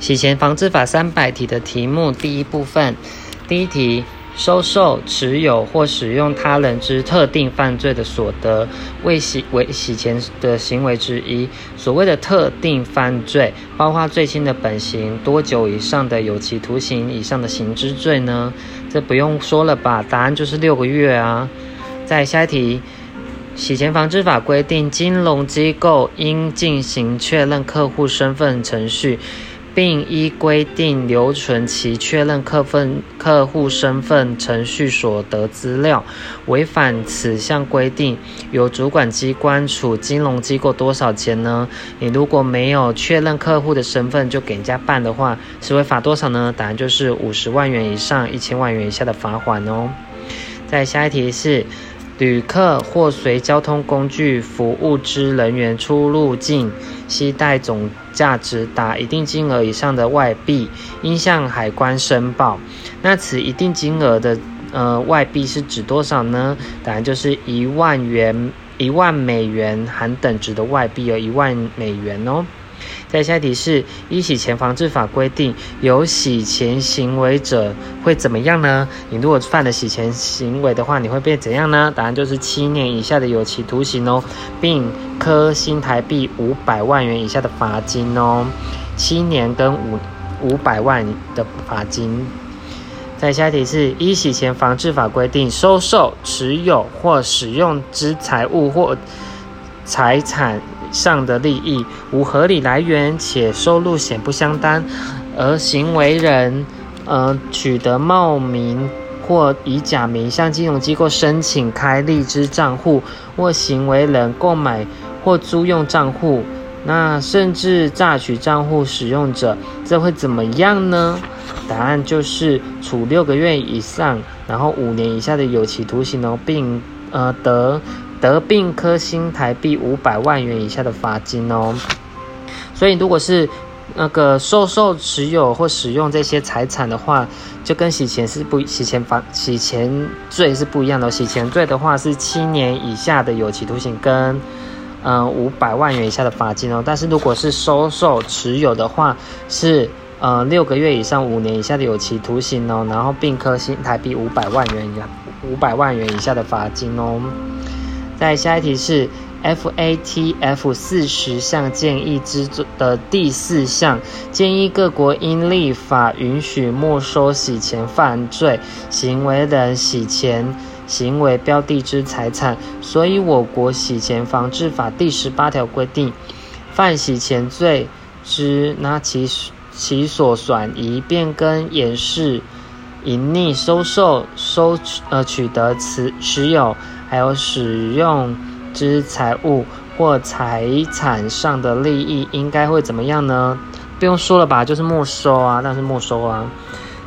洗钱防治法三百题的题目，第一部分，第一题，收受、持有或使用他人之特定犯罪的所得，为洗为洗钱的行为之一。所谓的特定犯罪，包括最轻的本刑、多久以上的有期徒刑以上的刑之罪呢？这不用说了吧？答案就是六个月啊。在下一题。洗钱防治法规定，金融机构应进行确认客户身份程序，并依规定留存其确认客份客户身份程序所得资料。违反此项规定，由主管机关处金融机构多少钱呢？你如果没有确认客户的身份就给人家办的话，是会罚多少呢？答案就是五十万元以上一千万元以下的罚款哦。再下一题是。旅客或随交通工具服务之人员出入境，携带总价值达一定金额以上的外币，应向海关申报。那此一定金额的呃外币是指多少呢？答案就是一万元，一万美元含等值的外币有一万美元哦。在下题是：依洗钱防治法规定，有洗钱行为者会怎么样呢？你如果犯了洗钱行为的话，你会被怎样呢？答案就是七年以下的有期徒刑哦，并科新台币五百万元以下的罚金哦。七年跟五五百万的罚金。在下题是：依洗钱防治法规定，收受、持有或使用之财物或财产。上的利益无合理来源，且收入显不相当，而行为人，呃，取得冒名或以假名向金融机构申请开立之账户，或行为人购买或租用账户，那甚至榨取账户使用者，这会怎么样呢？答案就是处六个月以上，然后五年以下的有期徒刑哦，并呃得。得并科新台币五百万元以下的罚金哦，所以如果是那个收受、持有或使用这些财产的话，就跟洗钱是不洗钱罚洗钱罪是不一样的。洗钱罪的话是七年以下的有期徒刑跟嗯五百万元以下的罚金哦，但是如果是收受、持有的话是呃六个月以上五年以下的有期徒刑哦，然后并科新台币五百万元以五百万元以下的罚金哦。在下一题是 FATF 四十项建议之的第四项，建议各国应立法允许没收洗钱犯罪行为人洗钱行为标的之财产。所以，我国洗钱防治法第十八条规定，犯洗钱罪之，那其其所转移、变更、掩饰、隐匿、收受、收呃取得、持持有。还有使用之财物或财产上的利益，应该会怎么样呢？不用说了吧，就是没收啊，那是没收啊。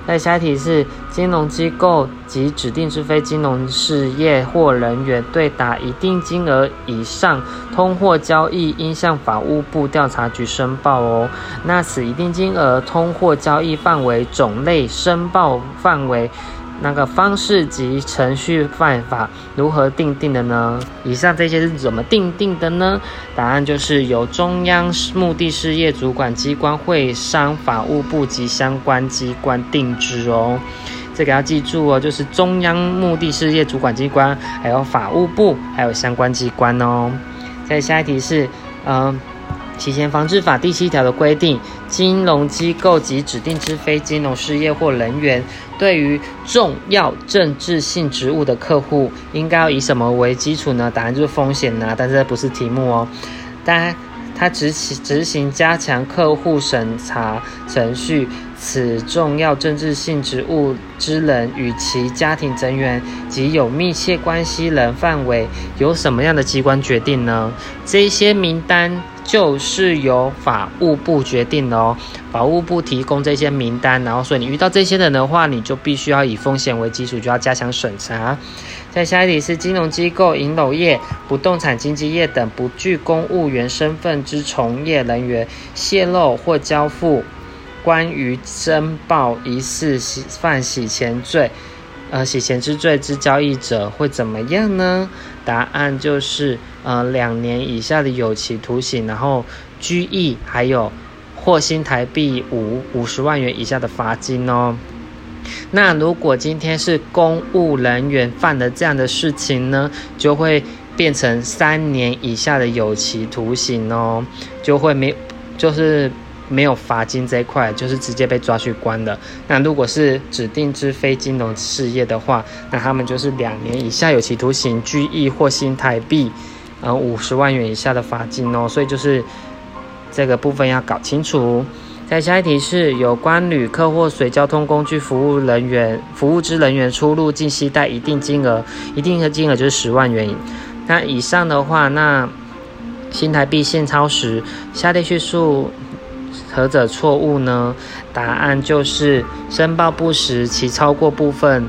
那下一题是：金融机构及指定之非金融事业或人员对达一定金额以上通货交易，应向法务部调查局申报哦。那此一定金额通货交易范围、种类、申报范围。那个方式及程序办法如何定定的呢？以上这些是怎么定定的呢？答案就是由中央目的事业主管机关会商法务部及相关机关定制哦。这个要记住哦，就是中央目的事业主管机关，还有法务部，还有相关机关哦。再下一题是，嗯。洗钱防治法第七条的规定，金融机构及指定之非金融事业或人员，对于重要政治性职务的客户，应该要以什么为基础呢？答案就是风险呐，但是这不是题目哦。当然，他执行执行加强客户审查程序。此重要政治性职务之人与其家庭成员及有密切关系人范围由什么样的机关决定呢？这些名单就是由法务部决定的哦。法务部提供这些名单，然后所以你遇到这些人的话，你就必须要以风险为基础，就要加强审查。再下一题是金融机构、银楼业、不动产经纪业等不具公务员身份之从业人员泄露或交付。关于申报疑似洗犯洗钱罪，呃，洗钱之罪之交易者会怎么样呢？答案就是呃两年以下的有期徒刑，然后拘役，还有或新台币五五十万元以下的罚金哦。那如果今天是公务人员犯的这样的事情呢，就会变成三年以下的有期徒刑哦，就会没就是没有罚金这一块，就是直接被抓去关的。那如果是指定之非金融事业的话，那他们就是两年以下有期徒刑、拘役或新台币呃五十万元以下的罚金哦。所以就是这个部分要搞清楚。再下一题是有关旅客或随交通工具服务人员、服务之人员出入境携带一定金额，一定的金额就是十万元。那以上的话，那新台币现钞时，下列叙述何者错误呢？答案就是申报不实，其超过部分。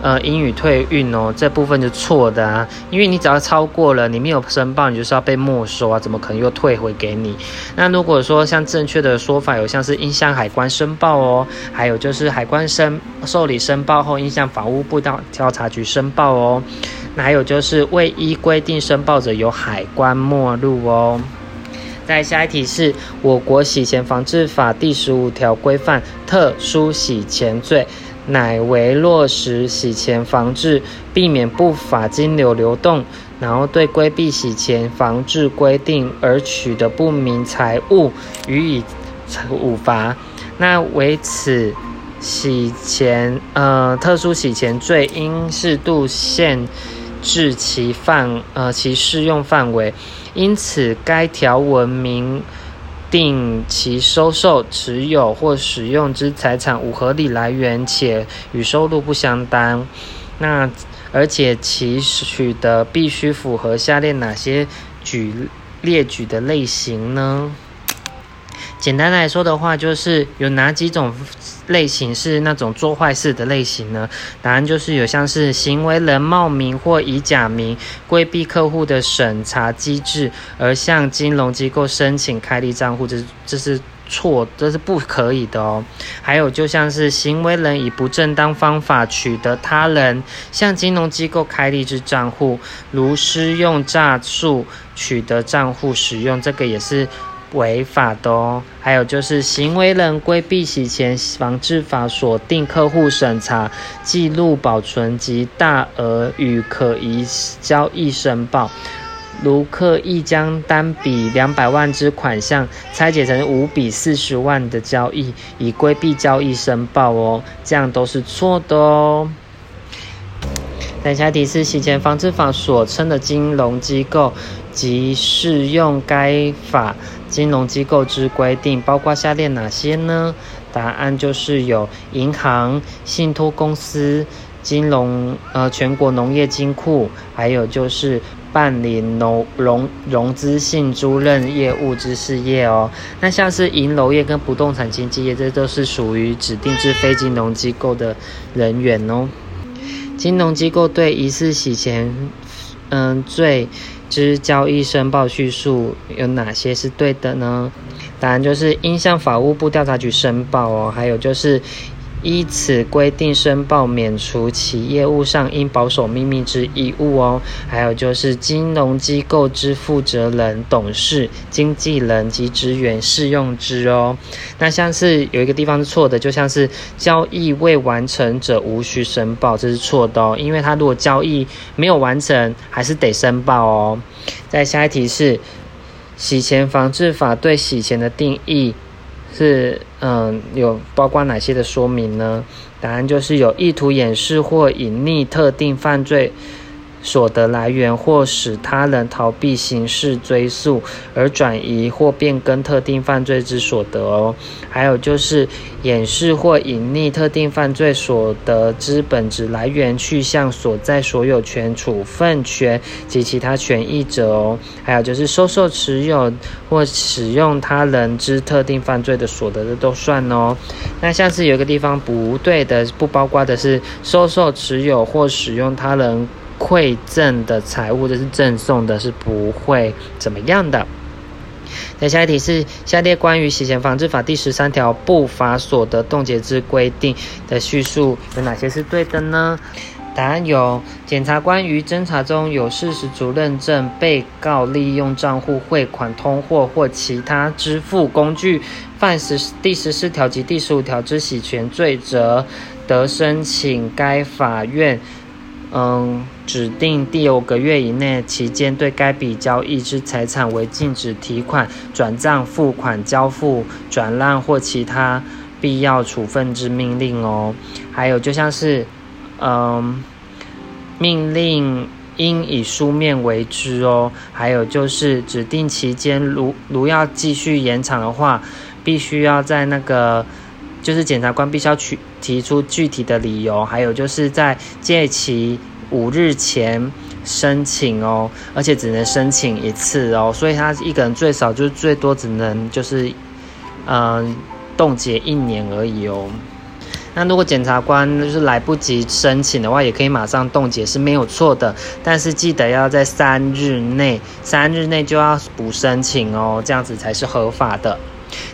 呃，英语退运哦，这部分就错的啊，因为你只要超过了，你没有申报，你就是要被没收啊，怎么可能又退回给你？那如果说像正确的说法有像是应向海关申报哦，还有就是海关申受理申报后应向法务部调调查局申报哦，那还有就是未依规定申报者由海关没入哦。再下一题是我国洗钱防治法第十五条规范特殊洗钱罪。乃为落实洗钱防治，避免不法金流流动，然后对规避洗钱防治规定而取得不明财物予以处罚。那为此洗钱呃特殊洗钱罪，应适度限制其范呃其适用范围。因此该条文明。定其收受、持有或使用之财产无合理来源，且与收入不相当。那而且其取得必须符合下列哪些举列举的类型呢？简单来说的话，就是有哪几种？类型是那种做坏事的类型呢？答案就是有像是行为人冒名或以假名规避客户的审查机制，而向金融机构申请开立账户，这这是错，这是不可以的哦。还有就像是行为人以不正当方法取得他人向金融机构开立之账户，如施用诈术取得账户使用，这个也是。违法的哦，还有就是行为人规避洗钱防治法锁定客户审查记录保存及大额与可疑交易申报，如刻意将单笔两百万之款项拆解成五笔四十万的交易，以规避交易申报哦，这样都是错的哦。等下提示洗钱防治法所称的金融机构及适用该法。金融机构之规定包括下列哪些呢？答案就是有银行、信托公司、金融呃全国农业金库，还有就是办理农融融资性租赁业务之事业哦。那像是银楼业跟不动产经纪业，这都是属于指定之非金融机构的人员哦。金融机构对疑似洗钱嗯罪。之交易申报叙述有哪些是对的呢？答案就是应向法务部调查局申报哦，还有就是。依此规定申报，免除其业务上应保守秘密之义务哦。还有就是金融机构之负责人、董事、经纪人及职员适用之哦。那像是有一个地方是错的，就像是交易未完成者无需申报，这是错的哦。因为他如果交易没有完成，还是得申报哦。再下一题是洗钱防治法对洗钱的定义。是，嗯，有包括哪些的说明呢？答案就是有意图掩饰或隐匿特定犯罪。所得来源或使他人逃避刑事追诉而转移或变更特定犯罪之所得哦，还有就是掩饰或隐匿特定犯罪所得之本质来源、去向、所在、所有权、处分权及其他权益者哦，还有就是收受、持有或使用他人之特定犯罪的所得的都算哦。那像是有一个地方不对的，不包括的是收受、持有或使用他人。馈赠的财物，这是赠送的，是不会怎么样的。那下一题是下列关于洗钱防治法第十三条不法所得冻结之规定的叙述有哪些是对的呢？答案有：检察官于侦查中有事实足认证被告利用账户汇款、通货或其他支付工具犯十第十四条及第十五条之洗钱罪，则得申请该法院。嗯，指定第五个月以内期间，对该笔交易之财产为禁止提款、转账、付款、交付、转让或其他必要处分之命令哦。还有，就像是，嗯，命令应以书面为之哦。还有就是指定期间，如如要继续延长的话，必须要在那个。就是检察官必须要去提出具体的理由，还有就是在借期五日前申请哦，而且只能申请一次哦，所以他一个人最少就是最多只能就是嗯冻结一年而已哦。那如果检察官就是来不及申请的话，也可以马上冻结是没有错的，但是记得要在三日内，三日内就要补申请哦，这样子才是合法的。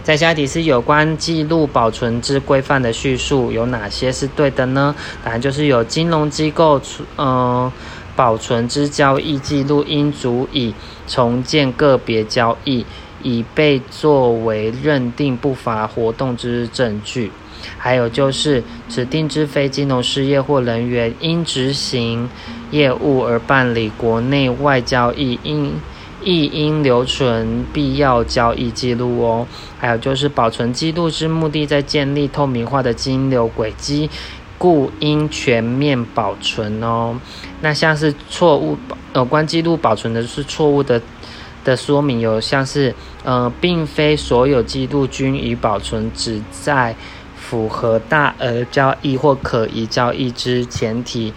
在下题是有关记录保存之规范的叙述有哪些是对的呢？答案就是有金融机构嗯保存之交易记录应足以重建个别交易，以被作为认定不法活动之证据。还有就是指定之非金融事业或人员因执行业务而办理国内外交易应。亦应留存必要交易记录哦。还有就是保存记录之目的，在建立透明化的金流轨迹，故应全面保存哦。那像是错误有关记录保存的是错误的的说明，有像是呃，并非所有记录均已保存，只在符合大额交易或可疑交易之前提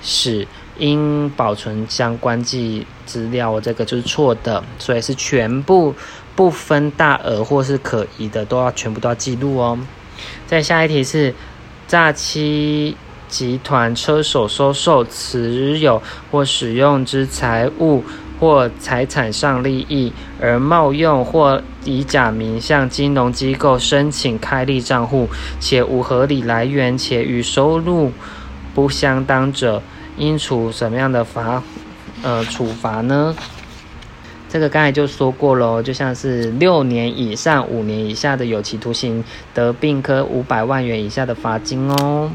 使。应保存相关记资料，这个就是错的，所以是全部不分大额或是可疑的，都要全部都要记录哦。再下一题是，诈欺集团车手收受、持有或使用之财物或财产上利益，而冒用或以假名向金融机构申请开立账户，且无合理来源，且与收入不相当者。应处什么样的罚，呃，处罚呢？这个刚才就说过喽，就像是六年以上五年以下的有期徒刑，得并科五百万元以下的罚金哦。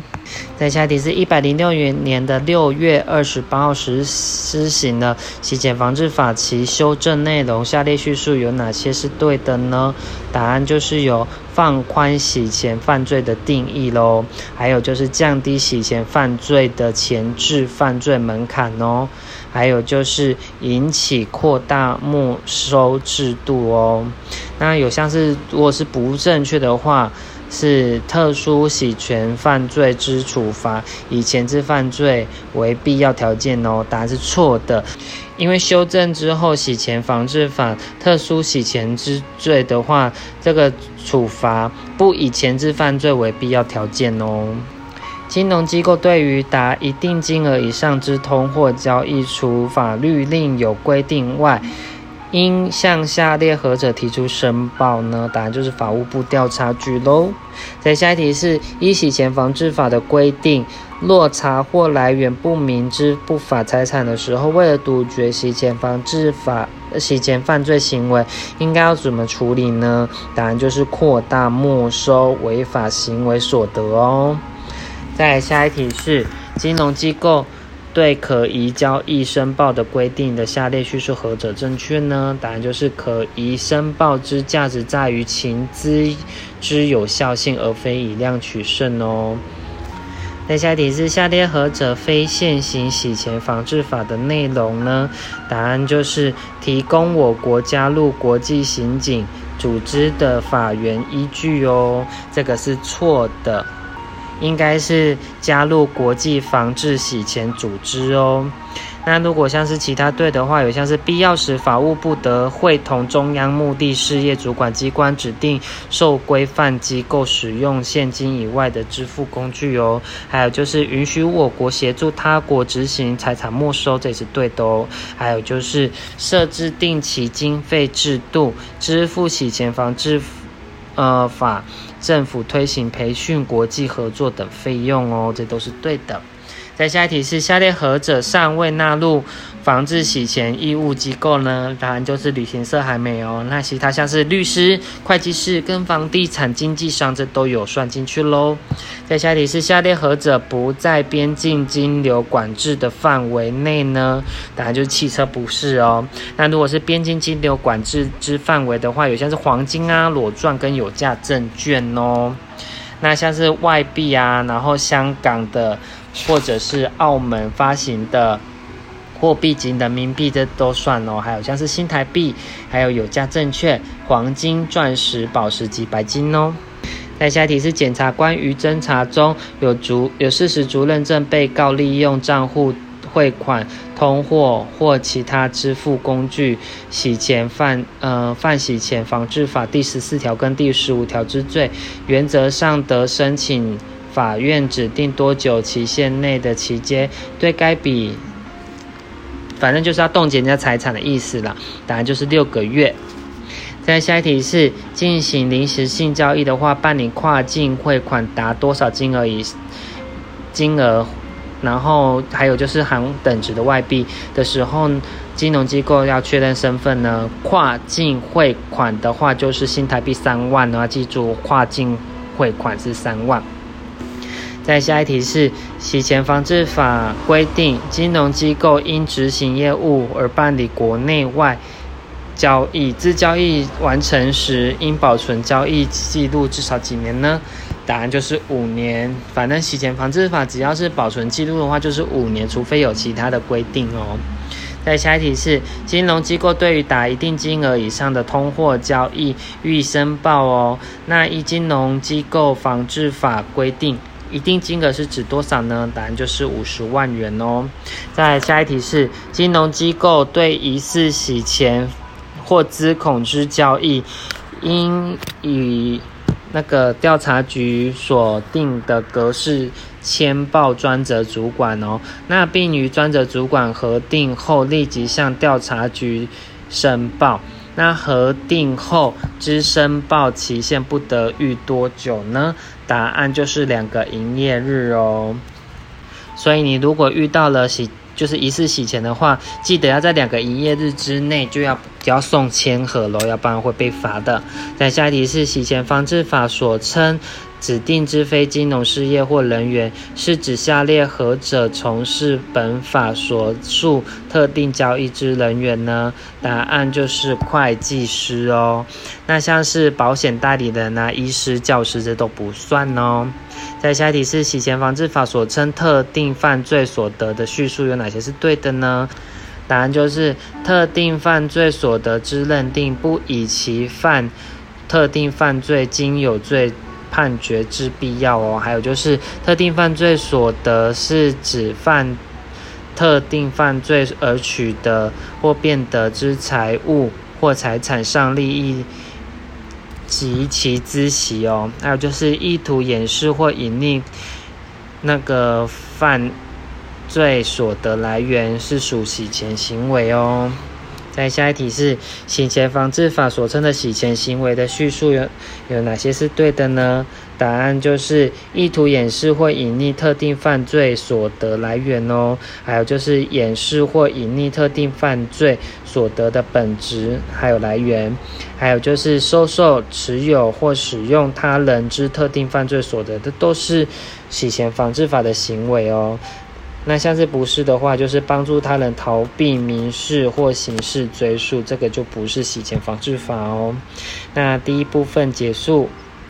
再下题是一百零六年的六月二十八号实施行了洗钱防治法，其修正内容下列叙述有哪些是对的呢？答案就是有放宽洗钱犯罪的定义喽，还有就是降低洗钱犯罪的前置犯罪门槛哦。还有就是引起扩大没收制度哦，那有像是如果是不正确的话，是特殊洗钱犯罪之处罚以前置犯罪为必要条件哦，答案是错的，因为修正之后洗钱防治法特殊洗钱之罪的话，这个处罚不以前置犯罪为必要条件哦。金融机构对于达一定金额以上之通货交易，除法律另有规定外，应向下列何者提出申报呢？答案就是法务部调查局喽。再下一题是：依洗钱防治法的规定，若查获来源不明之不法财产的时候，为了杜绝洗钱防治法洗钱犯罪行为，应该要怎么处理呢？答案就是扩大没收违法行为所得哦。再下一题是金融机构对可疑交易申报的规定的下列叙述何者正确呢？答案就是可疑申报之价值在于情资之有效性，而非以量取胜哦。再下一题是下列何者非现行洗钱防治法的内容呢？答案就是提供我国加入国际刑警组织的法源依据哦，这个是错的。应该是加入国际防治洗钱组织哦。那如果像是其他队的话，有像是必要时法务部得会同中央目的事业主管机关指定受规范机构使用现金以外的支付工具哦。还有就是允许我国协助他国执行财产没收，这也是对的哦。还有就是设置定期经费制度，支付洗钱防治呃法。政府推行培训、国际合作等费用哦，这都是对的。再下一题是下列何者尚未纳入防治洗钱义务机构呢？答案就是旅行社还没有。那其他像是律师、会计师跟房地产经纪商，这都有算进去喽。再下一题是下列何者不在边境金流管制的范围内呢？答案就是汽车不是哦。那如果是边境金流管制之范围的话，有像是黄金啊、裸钻跟有价证券哦。那像是外币啊，然后香港的或者是澳门发行的货币及人民币，这都算哦。还有像是新台币，还有有价证券、黄金、钻石、宝石及白金哦。再下一题是检察官于侦查中有足有事实足认证被告利用账户汇款。通货或其他支付工具洗钱犯呃犯洗钱防治法第十四条跟第十五条之罪，原则上得申请法院指定多久期限内的期间，对该笔，反正就是要冻结人家财产的意思了，答案就是六个月。再下一题是进行临时性交易的话，办理跨境汇款达多少金额以金额？然后还有就是含等值的外币的时候，金融机构要确认身份呢。跨境汇款的话，就是新台币三万然后，记住跨境汇款是三万。再下一题是洗钱防治法规定，金融机构因执行业务而办理国内外交易，自交易完成时应保存交易记录至少几年呢？答案就是五年，反正洗钱防治法只要是保存记录的话，就是五年，除非有其他的规定哦。再下一题是，金融机构对于打一定金额以上的通货交易予以申报哦。那依金融机构防治法规定，一定金额是指多少呢？答案就是五十万元哦。再下一题是，金融机构对疑似洗钱或资恐之交易，应以那个调查局所定的格式签报专责主管哦，那并于专责主管核定后立即向调查局申报。那核定后之申报期限不得逾多久呢？答案就是两个营业日哦。所以你如果遇到了洗就是疑似洗钱的话，记得要在两个营业日之内就要要送签盒喽，要不然会被罚的。再下一题是洗钱防治法所称指定之非金融事业或人员，是指下列何者从事本法所述特定交易之人员呢？答案就是会计师哦。那像是保险代理人啊、医师、教师这都不算哦。在下一题是洗钱防治法所称特定犯罪所得的叙述有哪些是对的呢？答案就是特定犯罪所得之认定不以其犯特定犯罪经有罪判决之必要哦。还有就是特定犯罪所得是指犯特定犯罪而取得或变得之财物或财产上利益。及其孳息哦，还有就是意图掩饰或隐匿那个犯罪所得来源是属洗钱行为哦。再下一题是洗钱防治法所称的洗钱行为的叙述有有哪些是对的呢？答案就是意图掩饰或隐匿特定犯罪所得来源哦，还有就是掩饰或隐匿特定犯罪所得的本质还有来源，还有就是收受、持有或使用他人之特定犯罪所得的都是洗钱防治法的行为哦。那像是不是的话，就是帮助他人逃避民事或刑事追诉，这个就不是洗钱防治法哦。那第一部分结束。